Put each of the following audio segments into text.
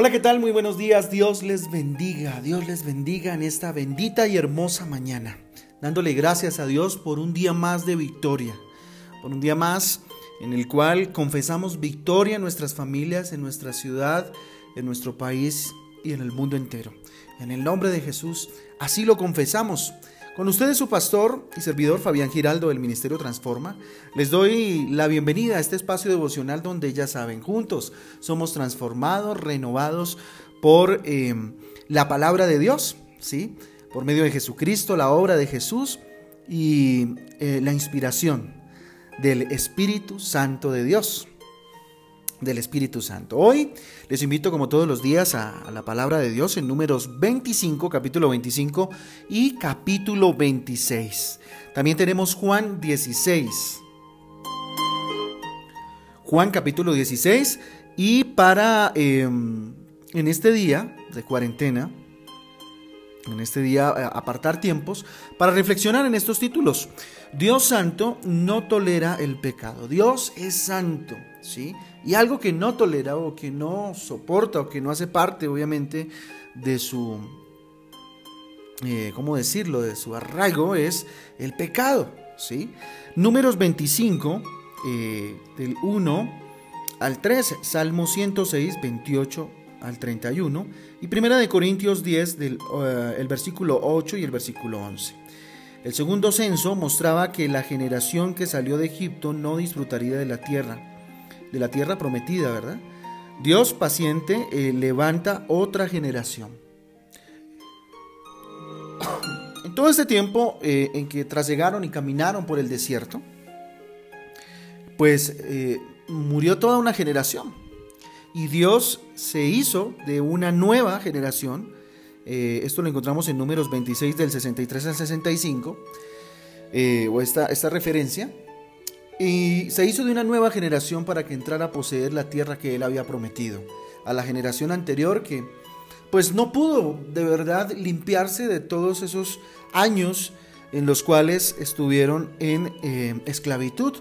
Hola, ¿qué tal? Muy buenos días. Dios les bendiga. Dios les bendiga en esta bendita y hermosa mañana. Dándole gracias a Dios por un día más de victoria. Por un día más en el cual confesamos victoria en nuestras familias, en nuestra ciudad, en nuestro país y en el mundo entero. En el nombre de Jesús, así lo confesamos. Con ustedes su pastor y servidor Fabián Giraldo del Ministerio Transforma, les doy la bienvenida a este espacio devocional donde ya saben, juntos somos transformados, renovados por eh, la palabra de Dios, ¿sí? Por medio de Jesucristo, la obra de Jesús y eh, la inspiración del Espíritu Santo de Dios del Espíritu Santo. Hoy les invito como todos los días a, la palabra de Dios en números 25, capítulo 25 y capítulo 26. También tenemos Juan 16. Juan capítulo 16 y para em, en este día de cuarentena, en este día eh, apartar tiempos para reflexionar en estos títulos. Dios santo no tolera el pecado. Dios es santo, ¿sí? Y algo que no tolera o que no soporta o que no hace parte, obviamente, de su, eh, ¿cómo decirlo?, de su arraigo es el pecado, ¿sí? Números 25, eh, del 1 al 3, Salmo 106, 28 al 31 y Primera de Corintios 10 del eh, el versículo 8 y el versículo 11. El segundo censo mostraba que la generación que salió de Egipto no disfrutaría de la tierra, de la tierra prometida, ¿verdad? Dios paciente eh, levanta otra generación. En todo este tiempo eh, en que trasegaron y caminaron por el desierto, pues murió toda una generación y Dios se hizo de una nueva generación. Eh, esto lo encontramos en números 26 del 63 al 65, eh, o esta, esta referencia. Y se hizo de una nueva generación para que entrara a poseer la tierra que él había prometido. A la generación anterior que pues no pudo de verdad limpiarse de todos esos años en los cuales estuvieron en eh, esclavitud.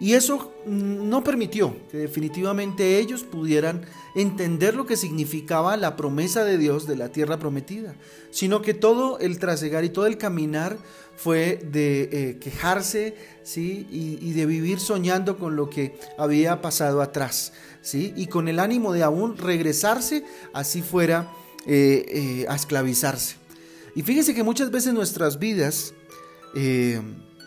Y eso no permitió que definitivamente ellos pudieran entender lo que significaba la promesa de Dios de la tierra prometida, sino que todo el trasegar y todo el caminar fue de eh, quejarse ¿sí? Y, de vivir soñando con lo que había pasado atrás, ¿sí? y con el ánimo de aún regresarse, así fuera eh, a esclavizarse. Y fíjense que muchas veces nuestras vidas eh,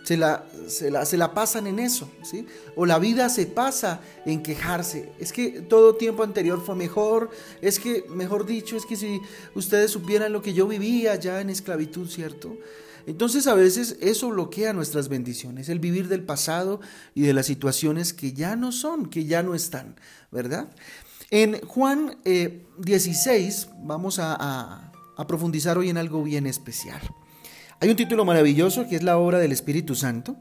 se, la, se, la, se, la, pasan en eso, ¿sí? O la vida se pasa en quejarse. Es que todo tiempo anterior fue mejor, es que, mejor dicho, es que si ustedes supieran lo que yo vivía ya en esclavitud, ¿cierto? Entonces a veces eso bloquea nuestras bendiciones, el vivir del pasado y de las situaciones que ya no son, que ya no están, ¿verdad? En Juan 16 eh, vamos a profundizar hoy en algo bien especial. Hay un título maravilloso que es la obra del Espíritu Santo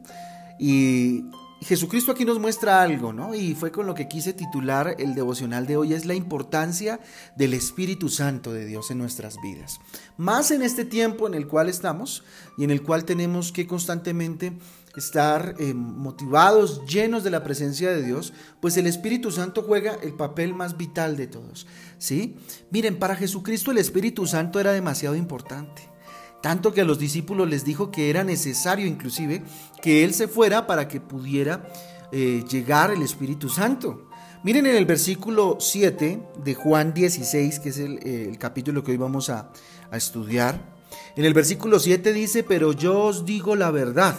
y Jesucristo aquí nos muestra algo, ¿no? Y fue con lo que quise titular el devocional de hoy, es la importancia del Espíritu Santo de Dios en nuestras vidas. Más en este tiempo en el cual estamos y en el cual tenemos que constantemente estar eh, motivados, llenos de la presencia de Dios, pues el Espíritu Santo juega el papel más vital de todos, ¿sí? Miren, para Jesucristo el Espíritu Santo era demasiado importante tanto que a los discípulos les dijo que era necesario inclusive que Él se fuera para que pudiera eh, llegar el Espíritu Santo. Miren en el versículo 7 de Juan 16, que es el, capítulo que hoy vamos a, a estudiar. En el versículo 7 dice, pero yo os digo la verdad,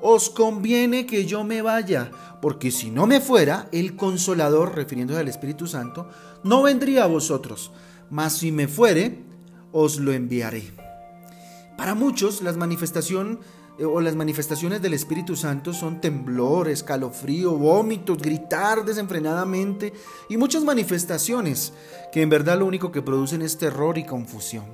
os conviene que yo me vaya, porque si no me fuera, el consolador, refiriéndose al Espíritu Santo, no vendría a vosotros, mas si me fuere, os lo enviaré. Para muchos, las manifestación eh, o las manifestaciones del Espíritu Santo son temblor, escalofrío, vómitos, gritar desenfrenadamente y muchas manifestaciones que en verdad lo único que producen es terror y confusión.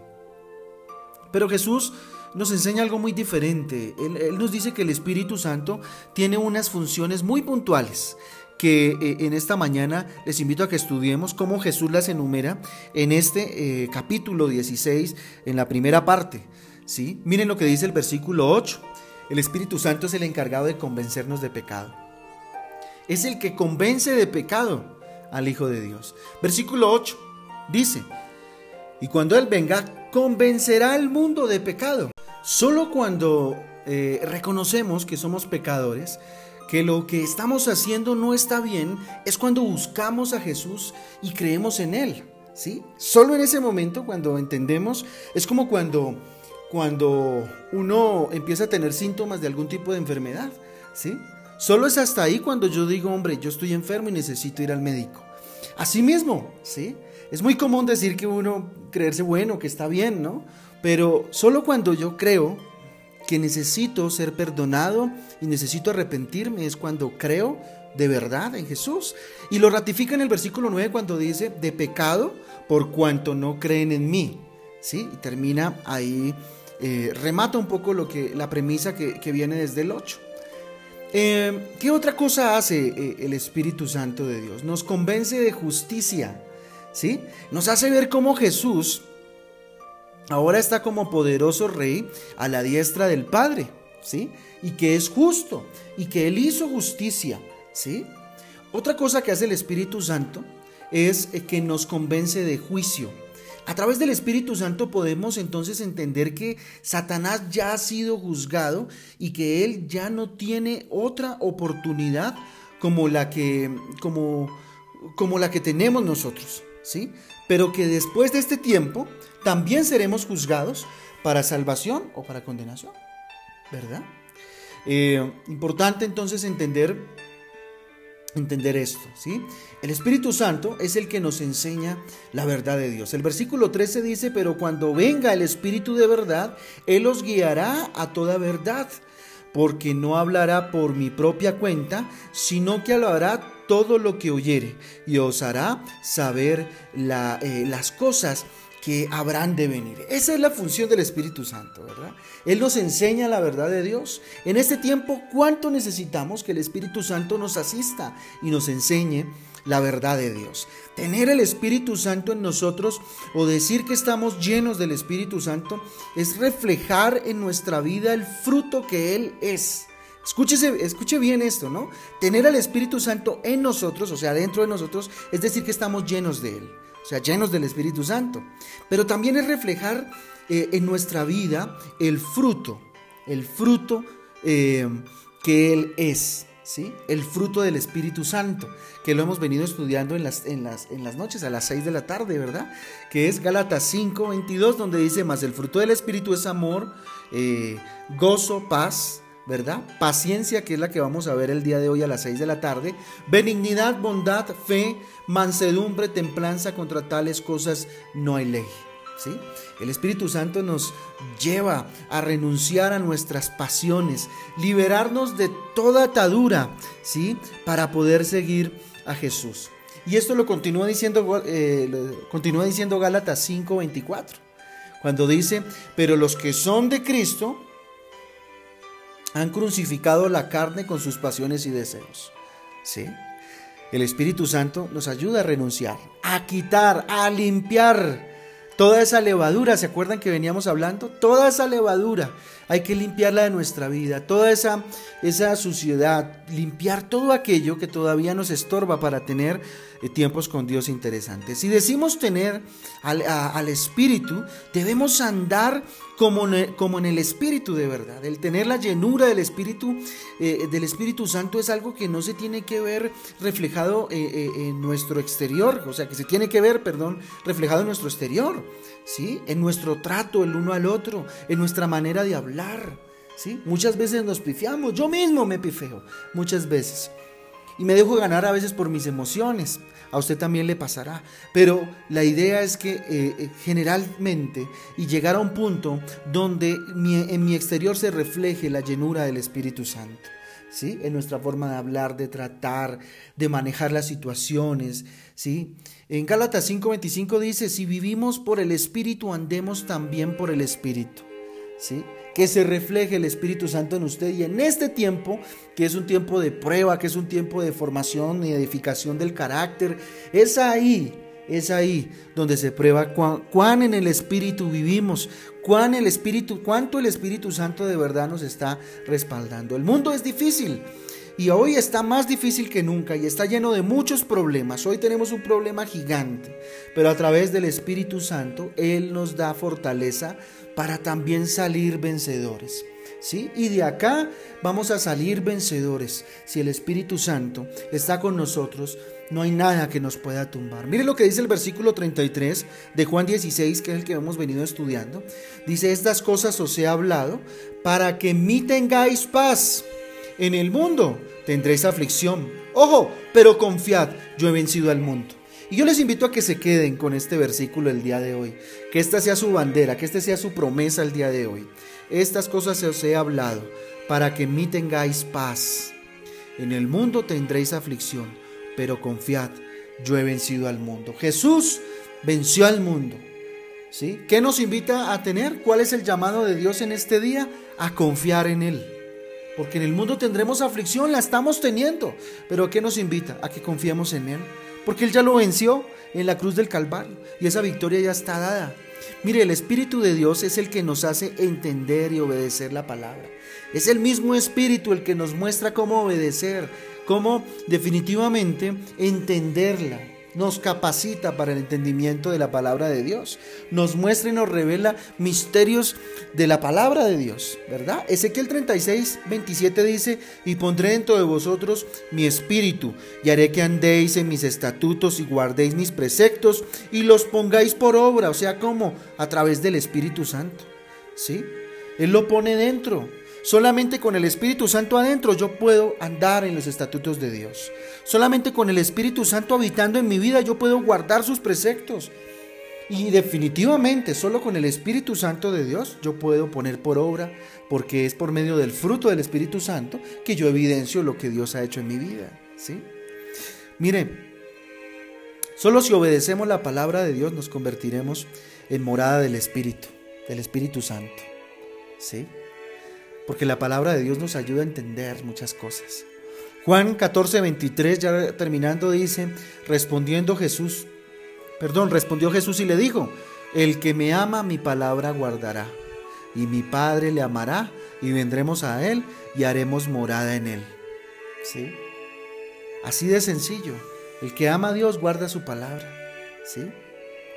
Pero Jesús nos enseña algo muy diferente. Él, nos dice que el Espíritu Santo tiene unas funciones muy puntuales que eh, en esta mañana les invito a que estudiemos cómo Jesús las enumera en este eh, capítulo 16, en la primera parte. ¿Sí? Miren lo que dice el versículo 8. El Espíritu Santo es el encargado de convencernos de pecado. Es el que convence de pecado al Hijo de Dios. Versículo 8. dice, y cuando Él venga, convencerá al mundo de pecado. Solo cuando eh, reconocemos que somos pecadores, que lo que estamos haciendo no está bien, es cuando buscamos a Jesús y creemos en Él. ¿sí? Solo en ese momento, cuando entendemos, es como cuando, cuando uno empieza a tener síntomas de algún tipo de enfermedad. ¿sí? Solo es hasta ahí cuando yo digo, hombre, yo estoy enfermo y necesito ir al médico. Así mismo, ¿sí? Es muy común decir que uno creerse bueno, que está bien, ¿no? Pero solo cuando yo creo que necesito ser perdonado y necesito arrepentirme es cuando creo de verdad en Jesús. Y lo ratifica en el versículo 9 cuando dice, de pecado por cuanto no creen en mí. ¿Sí? Y termina ahí, eh, remata un poco lo que, la premisa que, viene desde el 8. Eh, ¿Qué otra cosa hace eh, el Espíritu Santo de Dios? Nos convence de justicia, ¿sí? Nos hace ver cómo Jesús ahora está como poderoso rey a la diestra del Padre, ¿sí? Y que es justo y que Él hizo justicia, ¿sí? Otra cosa que hace el Espíritu Santo es que nos convence de juicio. A través del Espíritu Santo podemos entonces entender que Satanás ya ha sido juzgado y que él ya no tiene otra oportunidad como la que como como la que tenemos nosotros, ¿sí? Pero que después de este tiempo también seremos juzgados para salvación o para condenación, ¿verdad? Eh, importante entonces entender, entender esto, ¿sí? El Espíritu Santo es el que nos enseña la verdad de Dios. El versículo 13 dice, pero cuando venga el Espíritu de verdad, Él os guiará a toda verdad, porque no hablará por mi propia cuenta, sino que hablará todo lo que oyere y os hará saber eh, las cosas que habrán de venir. Esa es la función del Espíritu Santo, ¿verdad? Él nos enseña la verdad de Dios. En este tiempo, ¿cuánto necesitamos que el Espíritu Santo nos asista y nos enseñe la verdad de Dios? Tener el Espíritu Santo en nosotros o decir que estamos llenos del Espíritu Santo es reflejar en nuestra vida el fruto que Él es. Escúchese, escuche bien esto, ¿no? Tener al Espíritu Santo en nosotros, o sea, dentro de nosotros, es decir que estamos llenos de Él o sea, llenos del Espíritu Santo. Pero también es reflejar eh, en nuestra vida el fruto, el fruto eh, que Él es. ¿Sí? El fruto del Espíritu Santo, que lo hemos venido estudiando en las, en las, en las noches, a las 6 de la tarde, ¿verdad? Que es Gálatas 5, 22, donde dice, más el fruto del Espíritu es amor, eh, gozo, paz, ¿verdad? Paciencia, que es la que vamos a ver el día de hoy a las 6 de la tarde. Benignidad, bondad, fe, mansedumbre, templanza, contra tales cosas no hay ley. ¿Sí? El Espíritu Santo nos lleva a renunciar a nuestras pasiones, liberarnos de toda atadura, ¿sí? Para poder seguir a Jesús. Y esto lo continúa diciendo, eh, continúa diciendo Gálatas 5:24, cuando dice, pero los que son de Cristo, han crucificado la carne con sus pasiones y deseos. ¿Sí? El Espíritu Santo nos ayuda a renunciar, a quitar, a limpiar toda esa levadura. ¿Se acuerdan que veníamos hablando? Toda esa levadura hay que limpiarla de nuestra vida, toda esa, esa suciedad, limpiar todo aquello que todavía nos estorba para tener eh, tiempos con Dios interesantes. Si decimos tener al, Espíritu, debemos andar como, como, en el Espíritu de verdad. El tener la llenura del Espíritu, eh, del Espíritu Santo es algo que no se tiene que ver reflejado eh, en nuestro exterior, o sea, que se tiene que ver, perdón, reflejado en nuestro exterior, ¿sí? En nuestro trato el uno al otro, en nuestra manera de hablar ¿sí? Muchas veces nos pifiamos, yo mismo me pifeo, muchas veces. Y me dejo ganar a veces por mis emociones. A usted también le pasará. Pero la idea es que eh, eh, generalmente y llegar a un punto donde en mi exterior se refleje la llenura del Espíritu Santo. ¿Sí? En nuestra forma de hablar, de tratar, de manejar las situaciones, ¿sí? En Gálatas 5:25 dice, si vivimos por el Espíritu, andemos también por el Espíritu, ¿sí? que se refleje el Espíritu Santo en usted y en este tiempo, que es un tiempo de prueba, que es un tiempo de formación y edificación del carácter, es ahí, es ahí donde se prueba cuán, en el Espíritu vivimos, cuán el Espíritu, cuánto el Espíritu Santo de verdad nos está respaldando. El mundo es difícil. Y hoy está más difícil que nunca y está lleno de muchos problemas. Hoy tenemos un problema gigante, pero a través del Espíritu Santo Él nos da fortaleza para también salir vencedores. ¿Sí? Y de acá vamos a salir vencedores. Si el Espíritu Santo está con nosotros, no hay nada que nos pueda tumbar. Mire lo que dice el versículo 33 de Juan 16, que es el que hemos venido estudiando. Dice, estas cosas os he hablado para que mí tengáis paz. En el mundo tendréis aflicción. Ojo, pero confiad, yo he vencido al mundo. Y yo les invito a que se queden con este versículo el día de hoy, que esta sea su bandera, que esta sea su promesa el día de hoy. Estas cosas os he hablado para que en mí tengáis paz. En el mundo tendréis aflicción, pero confiad, yo he vencido al mundo. Jesús venció al mundo. ¿Sí? ¿Qué nos invita a tener? ¿Cuál es el llamado de Dios en este día? A confiar en Él. Porque en el mundo tendremos aflicción, la estamos teniendo. Pero ¿qué nos invita? A que confiemos en Él. Porque Él ya lo venció en la cruz del Calvario. Y esa victoria ya está dada. Mire, el Espíritu de Dios es el que nos hace entender y obedecer la palabra. Es el mismo Espíritu el que nos muestra cómo obedecer, cómo definitivamente entenderla nos capacita para el entendimiento de la palabra de Dios, nos muestra y nos revela misterios de la palabra de Dios, ¿verdad? Ezequiel 36, 27 dice, y pondré dentro de vosotros mi espíritu, y haré que andéis en mis estatutos y guardéis mis preceptos y los pongáis por obra, o sea, como a través del Espíritu Santo, ¿sí? Él lo pone dentro. Solamente con el Espíritu Santo adentro yo puedo andar en los estatutos de Dios. Solamente con el Espíritu Santo habitando en mi vida yo puedo guardar sus preceptos. Y definitivamente solo con el Espíritu Santo de Dios yo puedo poner por obra, porque es por medio del fruto del Espíritu Santo que yo evidencio lo que Dios ha hecho en mi vida. ¿sí? Mire, solo si obedecemos la palabra de Dios nos convertiremos en morada del Espíritu, del Espíritu Santo. ¿sí? Porque la palabra de Dios nos ayuda a entender muchas cosas. Juan 14, 23, ya terminando, dice, respondiendo Jesús, perdón, respondió Jesús y le dijo, el que me ama mi palabra guardará, y mi Padre le amará, y vendremos a él y haremos morada en él. ¿Sí? Así de sencillo. El que ama a Dios guarda su palabra. ¿Sí?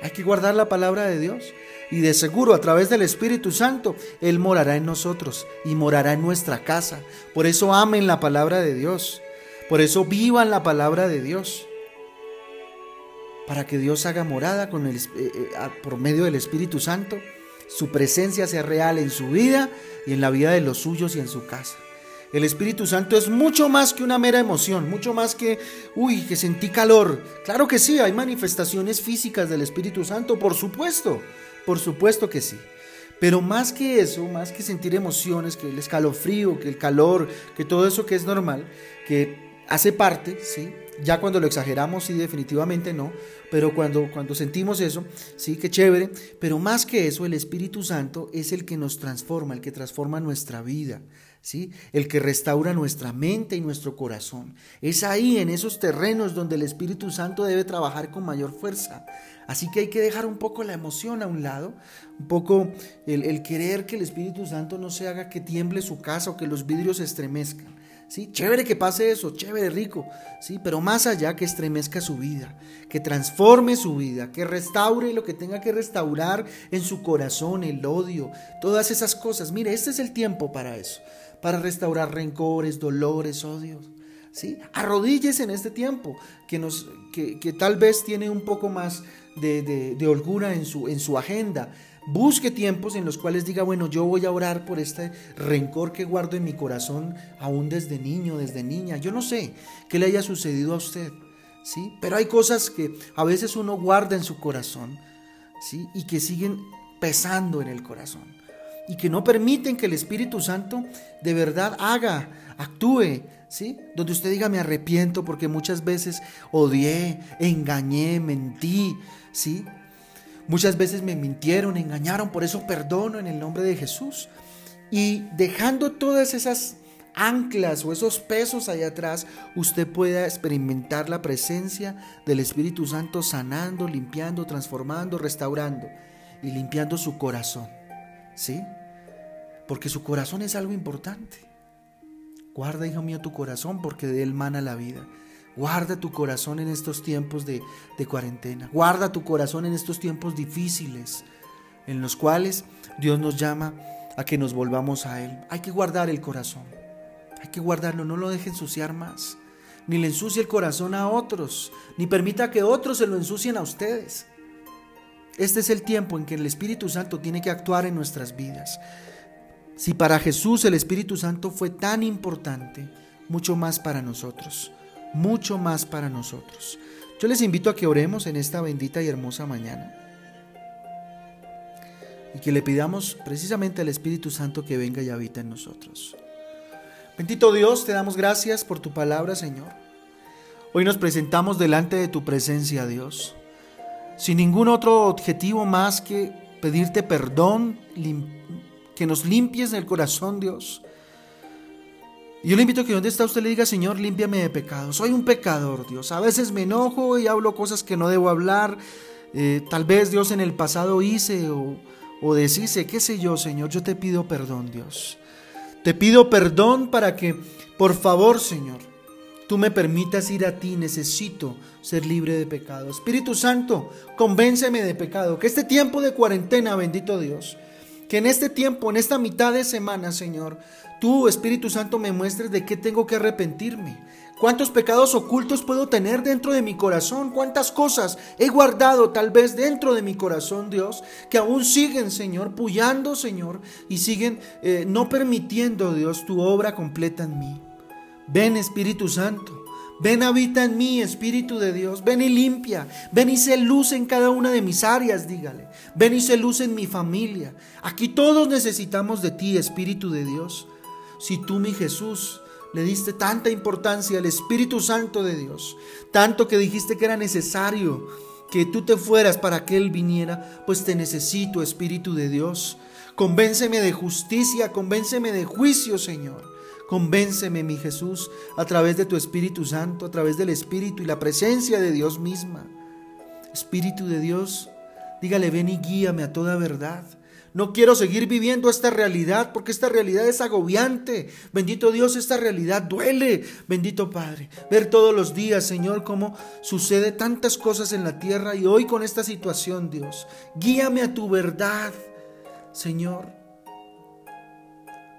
Hay que guardar la palabra de Dios. Y de seguro a través del Espíritu Santo, Él morará en nosotros y morará en nuestra casa. Por eso amen la palabra de Dios. Por eso vivan la palabra de Dios. Para que Dios haga morada con el, eh, eh, por medio del Espíritu Santo. Su presencia sea real en su vida y en la vida de los suyos y en su casa. El Espíritu Santo es mucho más que una mera emoción, mucho más que, uy, que sentí calor. Claro que sí, hay manifestaciones físicas del Espíritu Santo, por supuesto, por supuesto que sí. Pero más que eso, más que sentir emociones, que el escalofrío, que el calor, que todo eso que es normal, que hace parte, ¿sí? Ya cuando lo exageramos, sí, definitivamente no, pero cuando, cuando sentimos eso, sí, qué chévere, pero más que eso, el Espíritu Santo es el que nos transforma, el que transforma nuestra vida, El que restaura nuestra mente y nuestro corazón. Es ahí, en esos terrenos, donde el Espíritu Santo debe trabajar con mayor fuerza. Así que hay que dejar un poco la emoción a un lado, un poco el, el querer que el Espíritu Santo no se haga que tiemble su casa o que los vidrios se estremezcan. Sí, chévere que pase eso, chévere, rico, sí, pero más allá que estremezca su vida, que transforme su vida, que restaure lo que tenga que restaurar en su corazón, el odio, todas esas cosas. Mire, este es el tiempo para eso para restaurar rencores, dolores, odios. ¿sí? Arrodíllese en este tiempo, que, nos, que, tal vez tiene un poco más de, holgura en su, en su agenda. Busque tiempos en los cuales diga, bueno, yo voy a orar por este rencor que guardo en mi corazón aún desde niño, desde niña. Yo no sé qué le haya sucedido a usted, ¿sí? Pero hay cosas que a veces uno guarda en su corazón, ¿sí? Y que siguen pesando en el corazón y que no permiten que el Espíritu Santo de verdad haga, actúe, ¿sí? Donde usted diga me arrepiento porque muchas veces odié, engañé, mentí, ¿sí? Muchas veces me mintieron, engañaron, por eso perdono en el nombre de Jesús. Y dejando todas esas anclas o esos pesos allá atrás, usted pueda experimentar la presencia del Espíritu Santo sanando, limpiando, transformando, restaurando y limpiando su corazón. ¿Sí? Porque su corazón es algo importante. Guarda, hijo mío, tu corazón porque de él mana la vida. Guarda tu corazón en estos tiempos de, de, cuarentena. Guarda tu corazón en estos tiempos difíciles en los cuales Dios nos llama a que nos volvamos a Él. Hay que guardar el corazón. Hay que guardarlo. No lo deje ensuciar más. Ni le ensucie el corazón a otros. Ni permita que otros se lo ensucien a ustedes. Este es el tiempo en que el Espíritu Santo tiene que actuar en nuestras vidas. Si para Jesús el Espíritu Santo fue tan importante, mucho más para nosotros, mucho más para nosotros. Yo les invito a que oremos en esta bendita y hermosa mañana y que le pidamos precisamente al Espíritu Santo que venga y habita en nosotros. Bendito Dios, te damos gracias por tu palabra, Señor. Hoy nos presentamos delante de tu presencia, Dios sin ningún otro objetivo más que pedirte perdón, que nos limpies el corazón, Dios. Yo le invito a que donde está usted le diga, Señor, límpiame de pecado. Soy un pecador, Dios. A veces me enojo y hablo cosas que no debo hablar. Eh, tal vez Dios en el pasado hice o, o deshice, qué sé yo, Señor. Yo te pido perdón, Dios. Te pido perdón para que, por favor, Señor, tú me permitas ir a ti, necesito ser libre de pecado. Espíritu Santo, convénceme de pecado. Que este tiempo de cuarentena, bendito Dios, que en este tiempo, en esta mitad de semana, Señor, tú, Espíritu Santo, me muestres de qué tengo que arrepentirme. ¿Cuántos pecados ocultos puedo tener dentro de mi corazón? ¿Cuántas cosas he guardado tal vez dentro de mi corazón, Dios, que aún siguen, Señor, puyando, Señor, y siguen eh, no permitiendo, Dios, tu obra completa en mí? Ven Espíritu Santo. Ven, habita en mí, Espíritu de Dios. Ven y limpia. Ven y se luz en cada una de mis áreas, dígale. Ven y se luz en mi familia. Aquí todos necesitamos de ti, Espíritu de Dios. Si tú, mi Jesús, le diste tanta importancia al Espíritu Santo de Dios, tanto que dijiste que era necesario que tú te fueras para que Él viniera, pues te necesito, Espíritu de Dios. Convénceme de justicia, convénceme de juicio, Señor. Convénceme, mi Jesús, a través de tu Espíritu Santo, a través del Espíritu y la presencia de Dios misma. Espíritu de Dios, dígale, ven y guíame a toda verdad. No quiero seguir viviendo esta realidad porque esta realidad es agobiante. Bendito Dios, esta realidad duele. Bendito Padre, ver todos los días, Señor, cómo sucede tantas cosas en la tierra y hoy con esta situación, Dios. Guíame a tu verdad, Señor.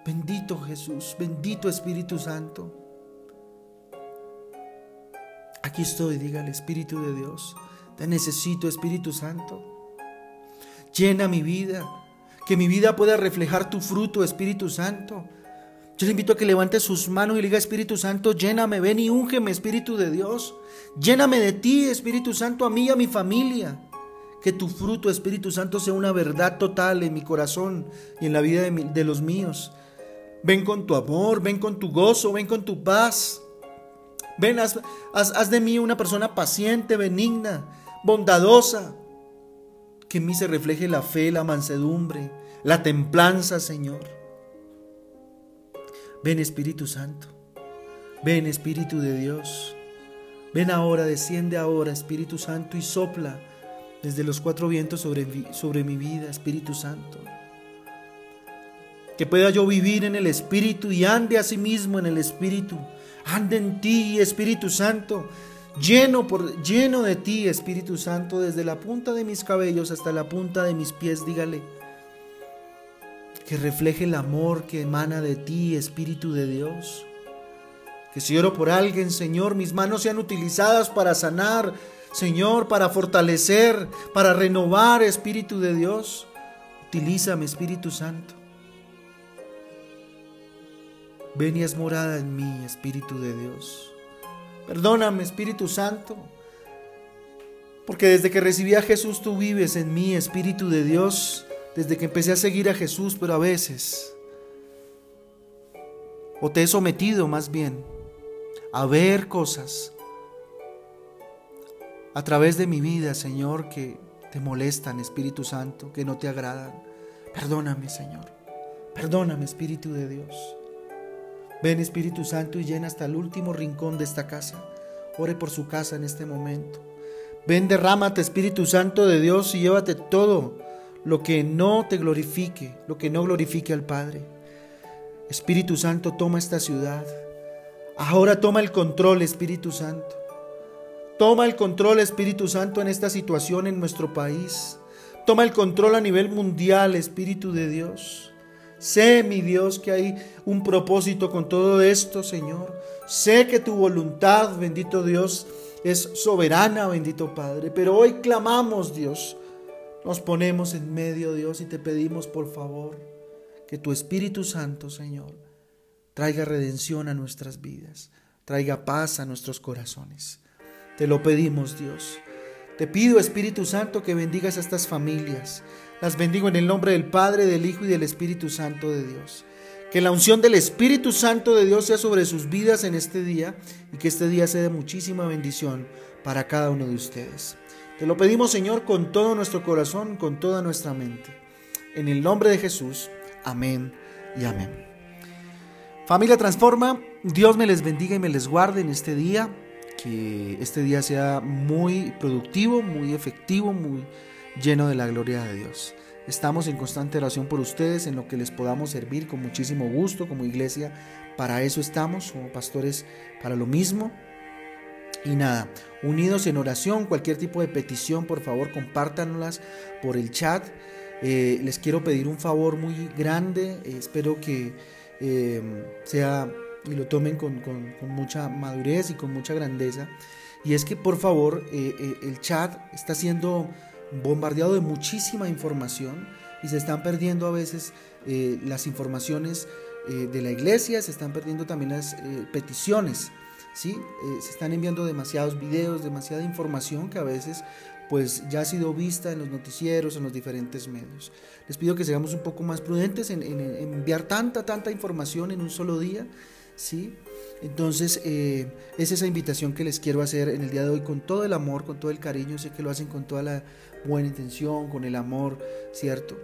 Bendito Jesús, bendito Espíritu Santo. Aquí estoy, diga el Espíritu de Dios. Te necesito, Espíritu Santo. Llena mi vida, que mi vida pueda reflejar tu fruto, Espíritu Santo. Yo le invito a que levante sus manos y le diga, Espíritu Santo, lléname, ven y úngeme, Espíritu de Dios. Lléname de ti, Espíritu Santo, a mí y a mi familia. Que tu fruto, Espíritu Santo, sea una verdad total en mi corazón y en la vida de, de los míos. Ven con tu amor, ven con tu gozo, ven con tu paz. Ven, haz, de mí una persona paciente, benigna, bondadosa. Que en mí se refleje la fe, la mansedumbre, la templanza, Señor. Ven Espíritu Santo. Ven Espíritu de Dios. Ven ahora, desciende ahora, Espíritu Santo, y sopla desde los cuatro vientos sobre, sobre mi vida, Espíritu Santo que pueda yo vivir en el Espíritu y ande a sí mismo en el Espíritu. Ande en ti, Espíritu Santo, lleno, por, lleno de ti, Espíritu Santo, desde la punta de mis cabellos hasta la punta de mis pies, dígale. Que refleje el amor que emana de ti, Espíritu de Dios. Que si oro por alguien, Señor, mis manos sean utilizadas para sanar, Señor, para fortalecer, para renovar, Espíritu de Dios. Utilízame, Espíritu Santo. Ven y es morada en mí, Espíritu de Dios. Perdóname, Espíritu Santo, porque desde que recibí a Jesús tú vives en mí, Espíritu de Dios, desde que empecé a seguir a Jesús, pero a veces, o te he sometido más bien a ver cosas a través de mi vida, Señor, que te molestan, Espíritu Santo, que no te agradan. Perdóname, Señor. Perdóname, Espíritu de Dios. Ven Espíritu Santo y llena hasta el último rincón de esta casa. Ore por su casa en este momento. Ven, derrámate Espíritu Santo de Dios y llévate todo lo que no te glorifique, lo que no glorifique al Padre. Espíritu Santo, toma esta ciudad. Ahora toma el control, Espíritu Santo. Toma el control, Espíritu Santo, en esta situación en nuestro país. Toma el control a nivel mundial, Espíritu de Dios. Sé, mi Dios, que hay un propósito con todo esto, Señor. Sé que tu voluntad, bendito Dios, es soberana, bendito Padre. Pero hoy clamamos, Dios. Nos ponemos en medio, Dios, y te pedimos, por favor, que tu Espíritu Santo, Señor, traiga redención a nuestras vidas, traiga paz a nuestros corazones. Te lo pedimos, Dios. Te pido, Espíritu Santo, que bendigas a estas familias. Las bendigo en el nombre del Padre, del Hijo y del Espíritu Santo de Dios. Que la unción del Espíritu Santo de Dios sea sobre sus vidas en este día y que este día sea de muchísima bendición para cada uno de ustedes. Te lo pedimos, Señor, con todo nuestro corazón, con toda nuestra mente. En el nombre de Jesús. Amén y amén. Familia Transforma, Dios me les bendiga y me les guarde en este día que este día sea muy productivo, muy efectivo, muy lleno de la gloria de Dios. Estamos en constante oración por ustedes, en lo que les podamos servir con muchísimo gusto como iglesia. Para eso estamos, como pastores, para lo mismo. Y nada, unidos en oración, cualquier tipo de petición, por favor, compártanlas por el chat. Eh, les quiero pedir un favor muy grande, espero que eh, sea y lo tomen con, mucha madurez y con mucha grandeza. Y es que por favor eh, eh, el chat está siendo bombardeado de muchísima información y se están perdiendo a veces eh, las informaciones de la iglesia, se están perdiendo también las peticiones. ¿sí? se están enviando demasiados videos, demasiada información que a veces pues ya ha sido vista en los noticieros, en los diferentes medios. Les pido que seamos un poco más prudentes en enviar tanta, tanta información en un solo día ¿sí? Entonces, eh, es esa invitación que les quiero hacer en el día de hoy con todo el amor, con todo el cariño. Sé que lo hacen con toda la buena intención, con el amor, ¿cierto?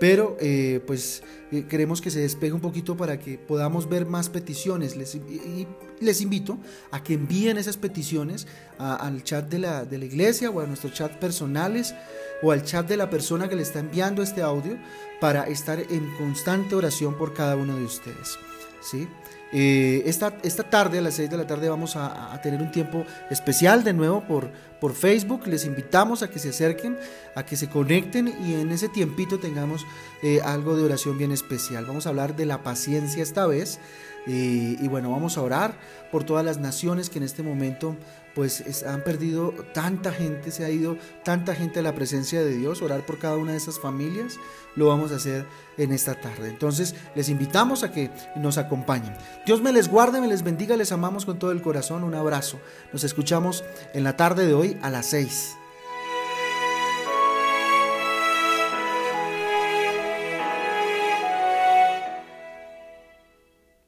Pero, eh, pues, eh, queremos que se despegue un poquito para que podamos ver más peticiones. Les, y les invito a que envíen esas peticiones al chat de la, de la iglesia o a nuestros chat personales o al chat de la persona que le está enviando este audio para estar en constante oración por cada uno de ustedes, ¿sí? Eh, esta, esta, tarde, a las 6 de la tarde, vamos a, tener un tiempo especial de nuevo por, por, Facebook. Les invitamos a que se acerquen, a que se conecten y en ese tiempito tengamos eh, algo de oración bien especial. Vamos a hablar de la paciencia esta vez. Eh, y bueno, vamos a orar por todas las naciones que en este momento pues han perdido tanta gente, se ha ido tanta gente a la presencia de Dios, orar por cada una de esas familias, lo vamos a hacer en esta tarde. Entonces les invitamos a que nos acompañen. Dios me les guarde, me les bendiga, les amamos con todo el corazón, un abrazo. Nos escuchamos en la tarde de hoy a las 6.